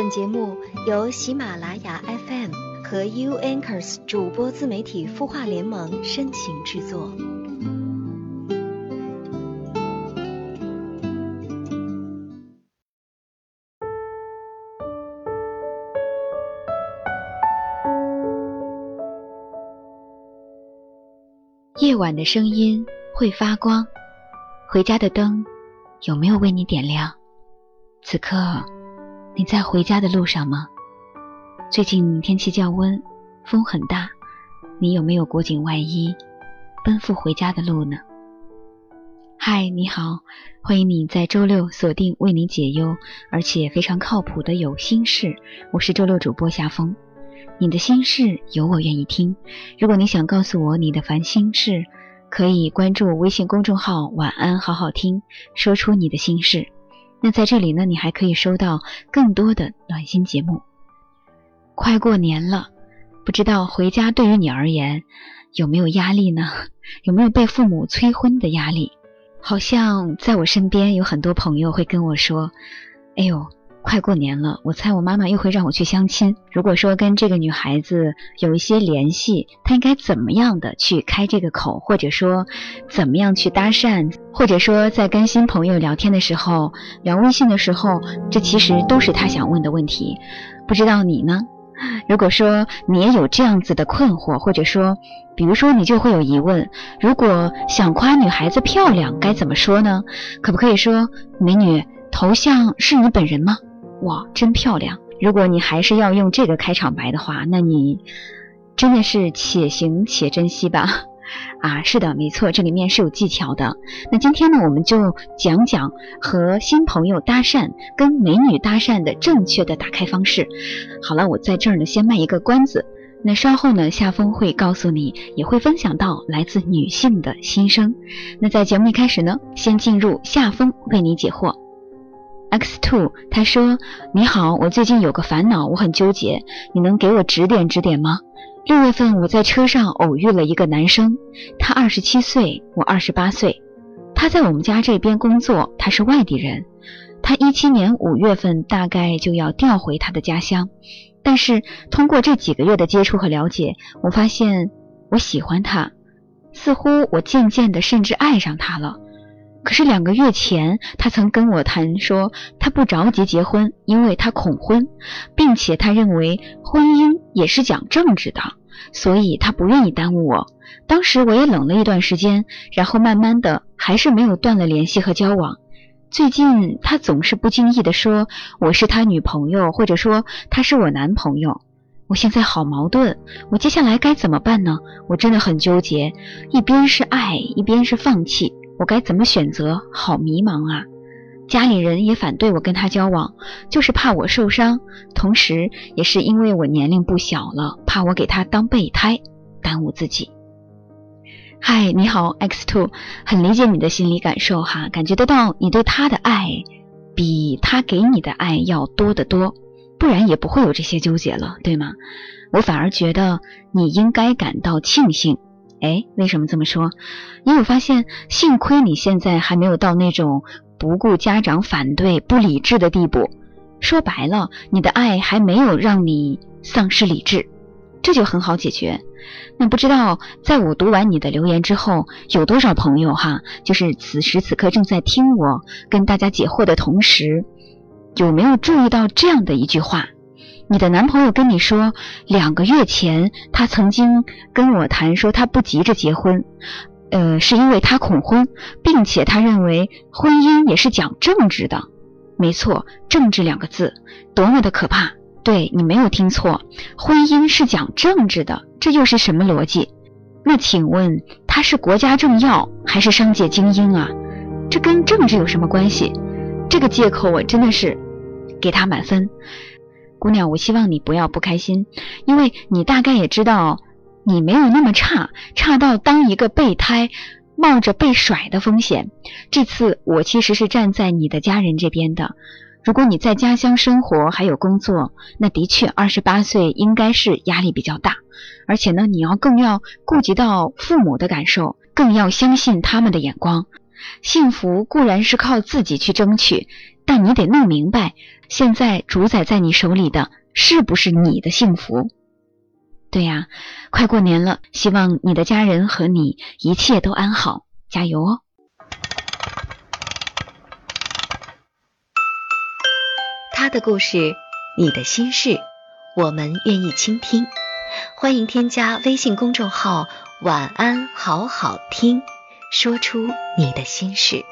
本节目由喜马拉雅 FM 和 U Anchors 主播自媒体孵化联盟深情制作。夜晚的声音会发光，回家的灯有没有为你点亮？此刻你在回家的路上吗？最近天气降温，风很大，你有没有裹紧外衣，奔赴回家的路呢？嗨，你好，欢迎你在周六锁定为你解忧而且非常靠谱的有心事，我是周六主播夏风。你的心事有我愿意听。如果你想告诉我你的烦心事，可以关注微信公众号“晚安好好听”，说出你的心事。那在这里呢，你还可以收到更多的暖心节目。快过年了，不知道回家对于你而言有没有压力呢？有没有被父母催婚的压力？好像在我身边有很多朋友会跟我说：“哎呦。”快过年了，我猜我妈妈又会让我去相亲。如果说跟这个女孩子有一些联系，她应该怎么样的去开这个口，或者说怎么样去搭讪，或者说在跟新朋友聊天的时候，聊微信的时候，这其实都是她想问的问题。不知道你呢？如果说你也有这样子的困惑，或者说，比如说你就会有疑问：如果想夸女孩子漂亮，该怎么说呢？可不可以说美女头像是你本人吗？哇，真漂亮！如果你还是要用这个开场白的话，那你真的是且行且珍惜吧。啊，是的，没错，这里面是有技巧的。那今天呢，我们就讲讲和新朋友搭讪、跟美女搭讪的正确的打开方式。好了，我在这儿呢先卖一个关子。那稍后呢，夏风会告诉你，也会分享到来自女性的心声。那在节目一开始呢，先进入夏风为你解惑。X Two，他说：“你好，我最近有个烦恼，我很纠结，你能给我指点指点吗？六月份我在车上偶遇了一个男生，他二十七岁，我二十八岁，他在我们家这边工作，他是外地人，他一七年五月份大概就要调回他的家乡，但是通过这几个月的接触和了解，我发现我喜欢他，似乎我渐渐的甚至爱上他了。”可是两个月前，他曾跟我谈说，他不着急结婚，因为他恐婚，并且他认为婚姻也是讲政治的，所以他不愿意耽误我。当时我也冷了一段时间，然后慢慢的还是没有断了联系和交往。最近他总是不经意的说我是他女朋友，或者说他是我男朋友。我现在好矛盾，我接下来该怎么办呢？我真的很纠结，一边是爱，一边是放弃。我该怎么选择？好迷茫啊！家里人也反对我跟他交往，就是怕我受伤，同时也是因为我年龄不小了，怕我给他当备胎，耽误自己。嗨，你好，X Two，很理解你的心理感受哈，感觉得到你对他的爱比他给你的爱要多得多，不然也不会有这些纠结了，对吗？我反而觉得你应该感到庆幸。哎，为什么这么说？因为我发现，幸亏你现在还没有到那种不顾家长反对、不理智的地步。说白了，你的爱还没有让你丧失理智，这就很好解决。那不知道，在我读完你的留言之后，有多少朋友哈，就是此时此刻正在听我跟大家解惑的同时，有没有注意到这样的一句话？你的男朋友跟你说，两个月前他曾经跟我谈说他不急着结婚，呃，是因为他恐婚，并且他认为婚姻也是讲政治的。没错，政治两个字多么的可怕！对你没有听错，婚姻是讲政治的，这又是什么逻辑？那请问他是国家政要还是商界精英啊？这跟政治有什么关系？这个借口我真的是给他满分。姑娘，我希望你不要不开心，因为你大概也知道，你没有那么差，差到当一个备胎，冒着被甩的风险。这次我其实是站在你的家人这边的。如果你在家乡生活还有工作，那的确二十八岁应该是压力比较大，而且呢，你要更要顾及到父母的感受，更要相信他们的眼光。幸福固然是靠自己去争取。但你得弄明白，现在主宰在你手里的是不是你的幸福？对呀，快过年了，希望你的家人和你一切都安好，加油哦！他的故事，你的心事，我们愿意倾听。欢迎添加微信公众号“晚安好好听”，说出你的心事。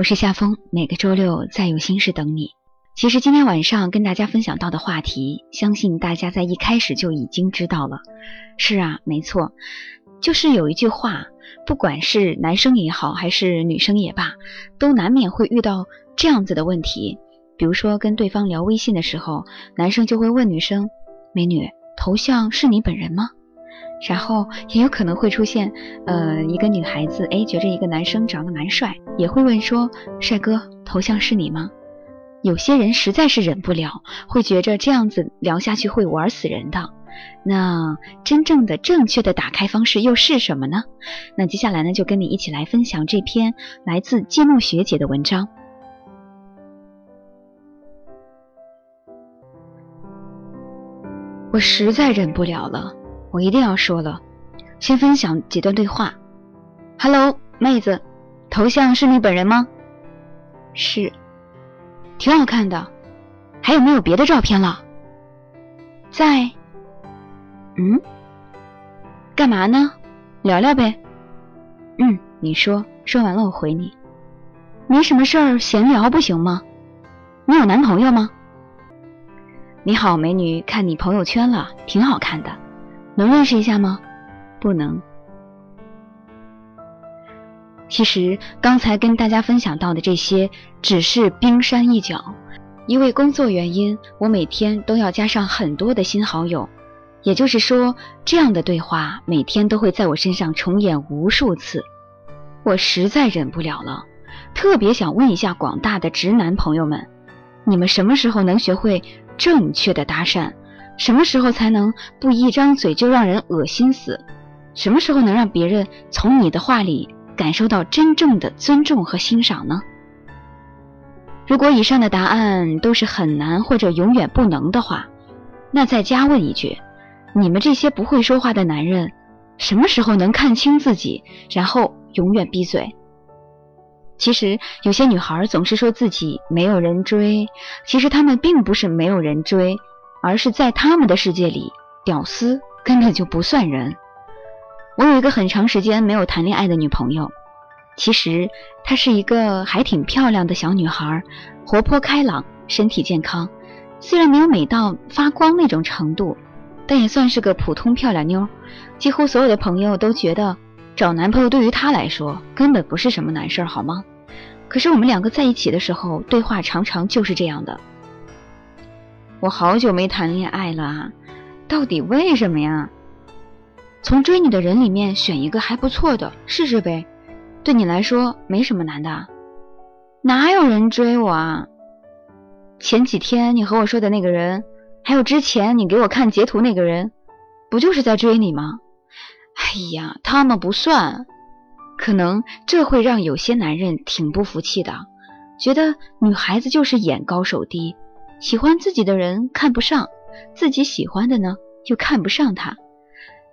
我是夏风，每个周六再有心事等你。其实今天晚上跟大家分享到的话题，相信大家在一开始就已经知道了。是啊，没错，就是有一句话，不管是男生也好，还是女生也罢，都难免会遇到这样子的问题。比如说跟对方聊微信的时候，男生就会问女生：“美女，头像是你本人吗？”然后也有可能会出现，呃，一个女孩子哎，觉着一个男生长得蛮帅，也会问说：“帅哥，头像是你吗？”有些人实在是忍不了，会觉着这样子聊下去会玩死人的。那真正的正确的打开方式又是什么呢？那接下来呢，就跟你一起来分享这篇来自芥末学姐的文章。我实在忍不了了。我一定要说了，先分享几段对话。Hello，妹子，头像是你本人吗？是，挺好看的。还有没有别的照片了？在。嗯？干嘛呢？聊聊呗。嗯，你说，说完了我回你。没什么事儿，闲聊不行吗？你有男朋友吗？你好，美女，看你朋友圈了，挺好看的。能认识一下吗？不能。其实刚才跟大家分享到的这些只是冰山一角，因为工作原因，我每天都要加上很多的新好友，也就是说，这样的对话每天都会在我身上重演无数次。我实在忍不了了，特别想问一下广大的直男朋友们，你们什么时候能学会正确的搭讪？什么时候才能不一张嘴就让人恶心死？什么时候能让别人从你的话里感受到真正的尊重和欣赏呢？如果以上的答案都是很难或者永远不能的话，那再加问一句：你们这些不会说话的男人，什么时候能看清自己，然后永远闭嘴？其实有些女孩总是说自己没有人追，其实她们并不是没有人追。而是在他们的世界里，屌丝根本就不算人。我有一个很长时间没有谈恋爱的女朋友，其实她是一个还挺漂亮的小女孩，活泼开朗，身体健康。虽然没有美到发光那种程度，但也算是个普通漂亮妞。几乎所有的朋友都觉得找男朋友对于她来说根本不是什么难事儿，好吗？可是我们两个在一起的时候，对话常常就是这样的。我好久没谈恋爱了啊，到底为什么呀？从追你的人里面选一个还不错的试试呗，对你来说没什么难的。哪有人追我啊？前几天你和我说的那个人，还有之前你给我看截图那个人，不就是在追你吗？哎呀，他们不算。可能这会让有些男人挺不服气的，觉得女孩子就是眼高手低。喜欢自己的人看不上，自己喜欢的呢又看不上他。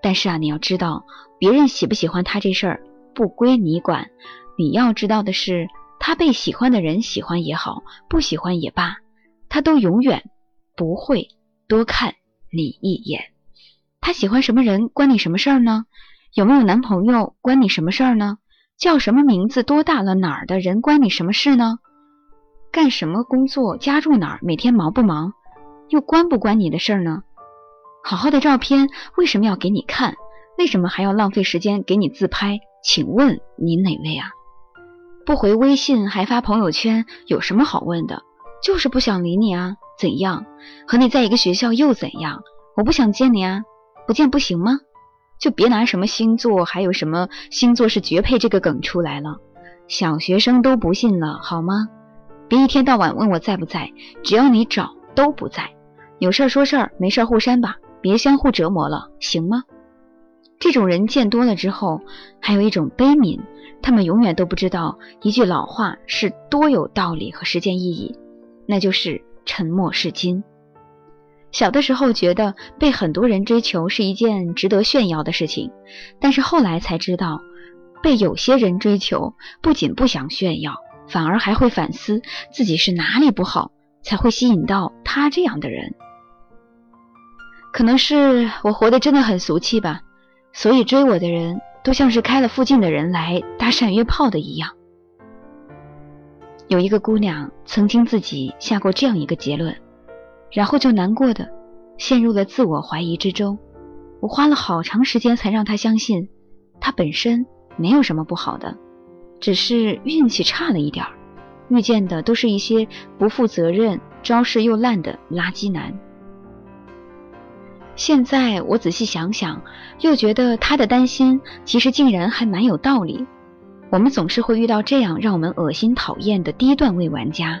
但是啊，你要知道，别人喜不喜欢他这事儿不归你管。你要知道的是，他被喜欢的人喜欢也好，不喜欢也罢，他都永远不会多看你一眼。他喜欢什么人关你什么事儿呢？有没有男朋友关你什么事儿呢？叫什么名字？多大了？哪儿的人关你什么事呢？干什么工作？家住哪儿？每天忙不忙？又关不关你的事儿呢？好好的照片为什么要给你看？为什么还要浪费时间给你自拍？请问你哪位啊？不回微信还发朋友圈，有什么好问的？就是不想理你啊？怎样？和你在一个学校又怎样？我不想见你啊？不见不行吗？就别拿什么星座，还有什么星座是绝配这个梗出来了。小学生都不信了，好吗？别一天到晚问我在不在，只要你找都不在。有事儿说事儿，没事儿互删吧，别相互折磨了，行吗？这种人见多了之后，还有一种悲悯，他们永远都不知道一句老话是多有道理和实践意义，那就是沉默是金。小的时候觉得被很多人追求是一件值得炫耀的事情，但是后来才知道，被有些人追求不仅不想炫耀，反而还会反思自己是哪里不好，才会吸引到他这样的人。可能是我活得真的很俗气吧。所以追我的人都像是开了附近的人来搭讪约炮的一样。有一个姑娘曾经自己下过这样一个结论，然后就难过的陷入了自我怀疑之中。我花了好长时间才让她相信，她本身没有什么不好的，只是运气差了一点儿，遇见的都是一些不负责任、招式又烂的垃圾男。现在我仔细想想，又觉得他的担心其实竟然还蛮有道理。我们总是会遇到这样让我们恶心讨厌的低段位玩家，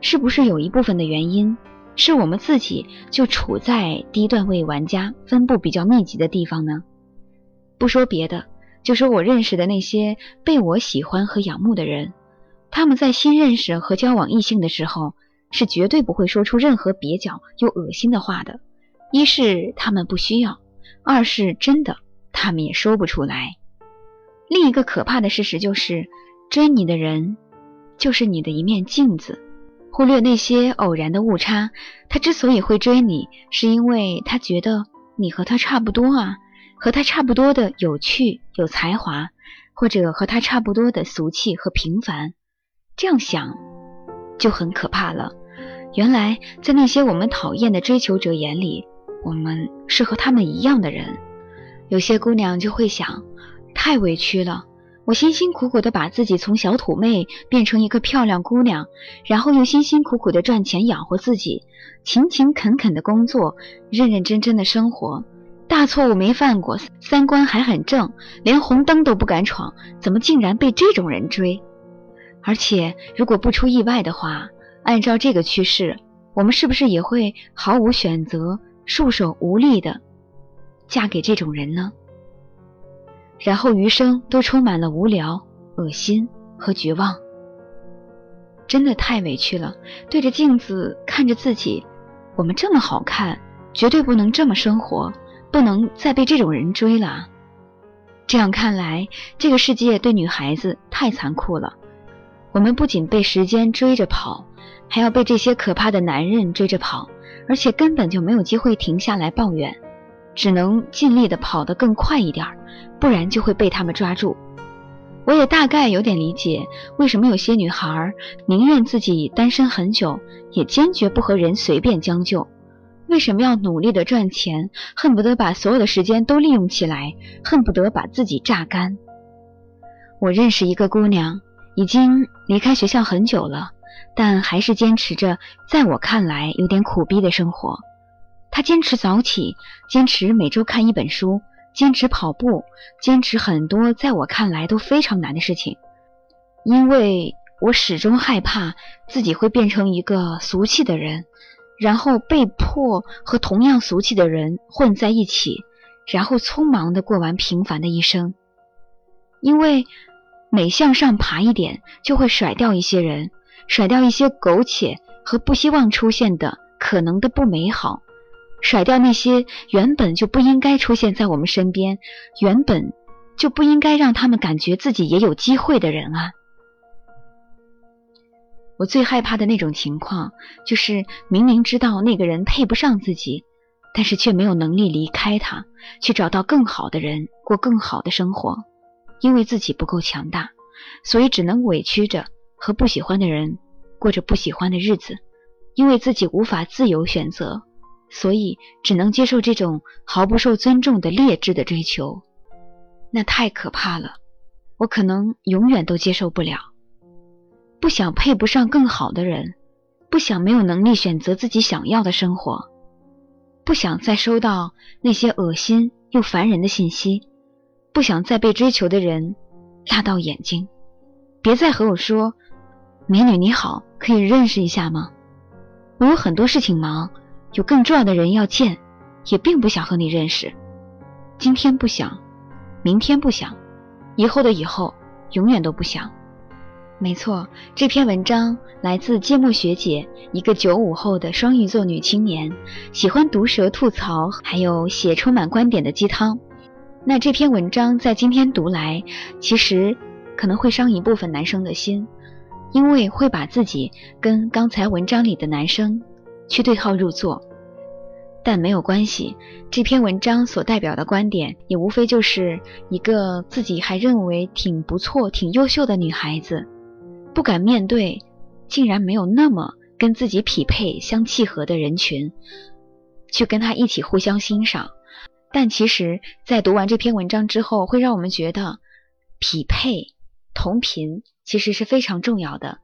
是不是有一部分的原因是我们自己就处在低段位玩家分布比较密集的地方呢？不说别的，就说我认识的那些被我喜欢和仰慕的人，他们在新认识和交往异性的时候，是绝对不会说出任何蹩脚又恶心的话的。一是他们不需要，二是真的他们也说不出来。另一个可怕的事实就是，追你的人就是你的一面镜子。忽略那些偶然的误差，他之所以会追你，是因为他觉得你和他差不多啊，和他差不多的有趣、有才华，或者和他差不多的俗气和平凡。这样想就很可怕了。原来在那些我们讨厌的追求者眼里。我们是和他们一样的人，有些姑娘就会想，太委屈了。我辛辛苦苦的把自己从小土妹变成一个漂亮姑娘，然后又辛辛苦苦的赚钱养活自己，勤勤恳恳的工作，认认真真的生活，大错误没犯过，三观还很正，连红灯都不敢闯，怎么竟然被这种人追？而且如果不出意外的话，按照这个趋势，我们是不是也会毫无选择？束手无力的嫁给这种人呢？然后余生都充满了无聊、恶心和绝望，真的太委屈了。对着镜子看着自己，我们这么好看，绝对不能这么生活，不能再被这种人追了。这样看来，这个世界对女孩子太残酷了。我们不仅被时间追着跑，还要被这些可怕的男人追着跑。而且根本就没有机会停下来抱怨，只能尽力的跑得更快一点，不然就会被他们抓住。我也大概有点理解，为什么有些女孩宁愿自己单身很久，也坚决不和人随便将就。为什么要努力的赚钱，恨不得把所有的时间都利用起来，恨不得把自己榨干。我认识一个姑娘，已经离开学校很久了。但还是坚持着，在我看来有点苦逼的生活。她坚持早起，坚持每周看一本书，坚持跑步，坚持很多在我看来都非常难的事情。因为我始终害怕自己会变成一个俗气的人，然后被迫和同样俗气的人混在一起，然后匆忙的过完平凡的一生。因为每向上爬一点，就会甩掉一些人。甩掉一些苟且和不希望出现的可能的不美好，甩掉那些原本就不应该出现在我们身边，原本就不应该让他们感觉自己也有机会的人啊！我最害怕的那种情况，就是明明知道那个人配不上自己，但是却没有能力离开他，去找到更好的人，过更好的生活，因为自己不够强大，所以只能委屈着。和不喜欢的人过着不喜欢的日子，因为自己无法自由选择，所以只能接受这种毫不受尊重的劣质的追求。那太可怕了，我可能永远都接受不了。不想配不上更好的人，不想没有能力选择自己想要的生活，不想再收到那些恶心又烦人的信息，不想再被追求的人辣到眼睛。别再和我说，美女你好，可以认识一下吗？我有很多事情忙，有更重要的人要见，也并不想和你认识。今天不想，明天不想，以后的以后永远都不想。没错，这篇文章来自芥末学姐，一个九五后的双鱼座女青年，喜欢毒舌吐槽，还有写充满观点的鸡汤。那这篇文章在今天读来，其实可能会伤一部分男生的心，因为会把自己跟刚才文章里的男生去对号入座。但没有关系，这篇文章所代表的观点，也无非就是一个自己还认为挺不错、挺优秀的女孩子。不敢面对，竟然没有那么跟自己匹配、相契合的人群，去跟他一起互相欣赏。但其实，在读完这篇文章之后，会让我们觉得匹配、同频其实是非常重要的。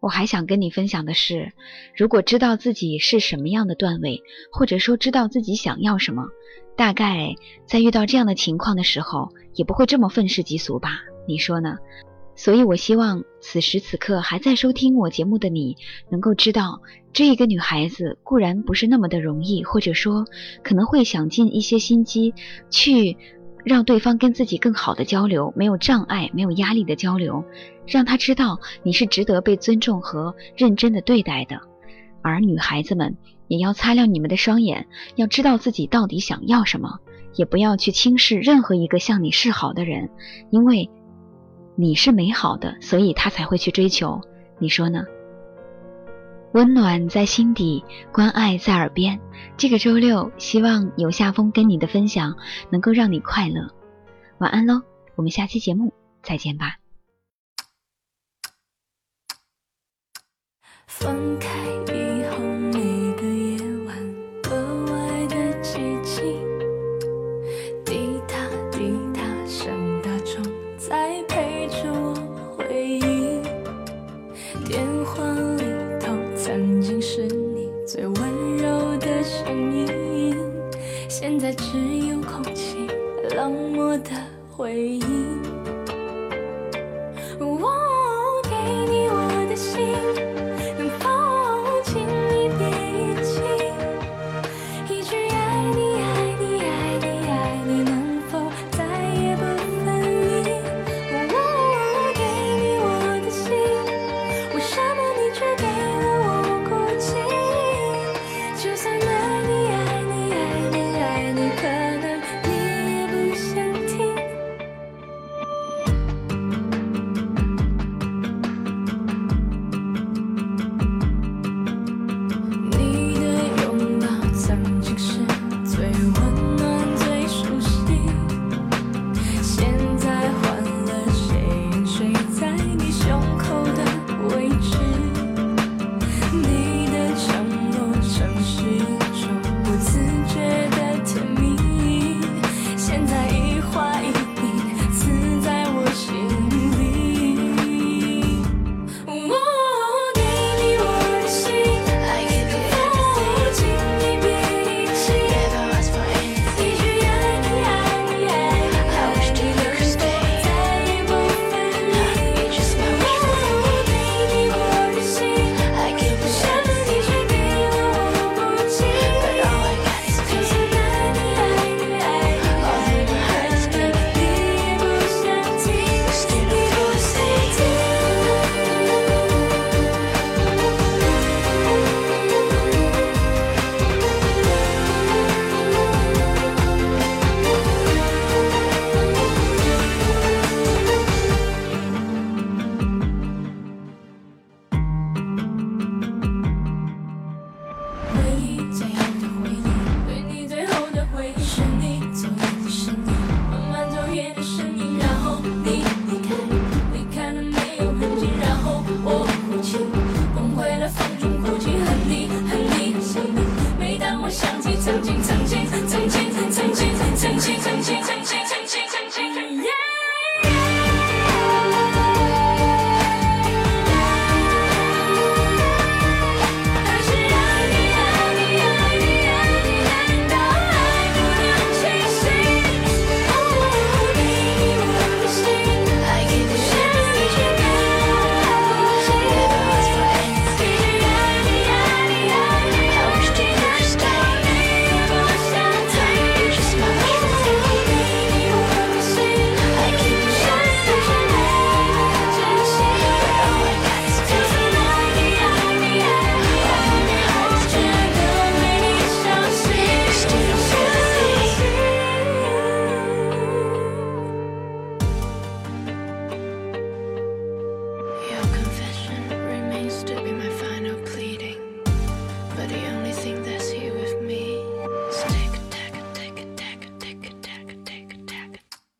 我还想跟你分享的是，如果知道自己是什么样的段位，或者说知道自己想要什么，大概在遇到这样的情况的时候，也不会这么愤世嫉俗吧？你说呢？所以，我希望此时此刻还在收听我节目的你，能够知道，这一个女孩子固然不是那么的容易，或者说可能会想尽一些心机，去让对方跟自己更好的交流，没有障碍、没有压力的交流，让他知道你是值得被尊重和认真的对待的。而女孩子们也要擦亮你们的双眼，要知道自己到底想要什么，也不要去轻视任何一个向你示好的人，因为。你是美好的，所以他才会去追求。你说呢？温暖在心底，关爱在耳边。这个周六，希望有夏风跟你的分享能够让你快乐。晚安喽，我们下期节目再见吧。分开。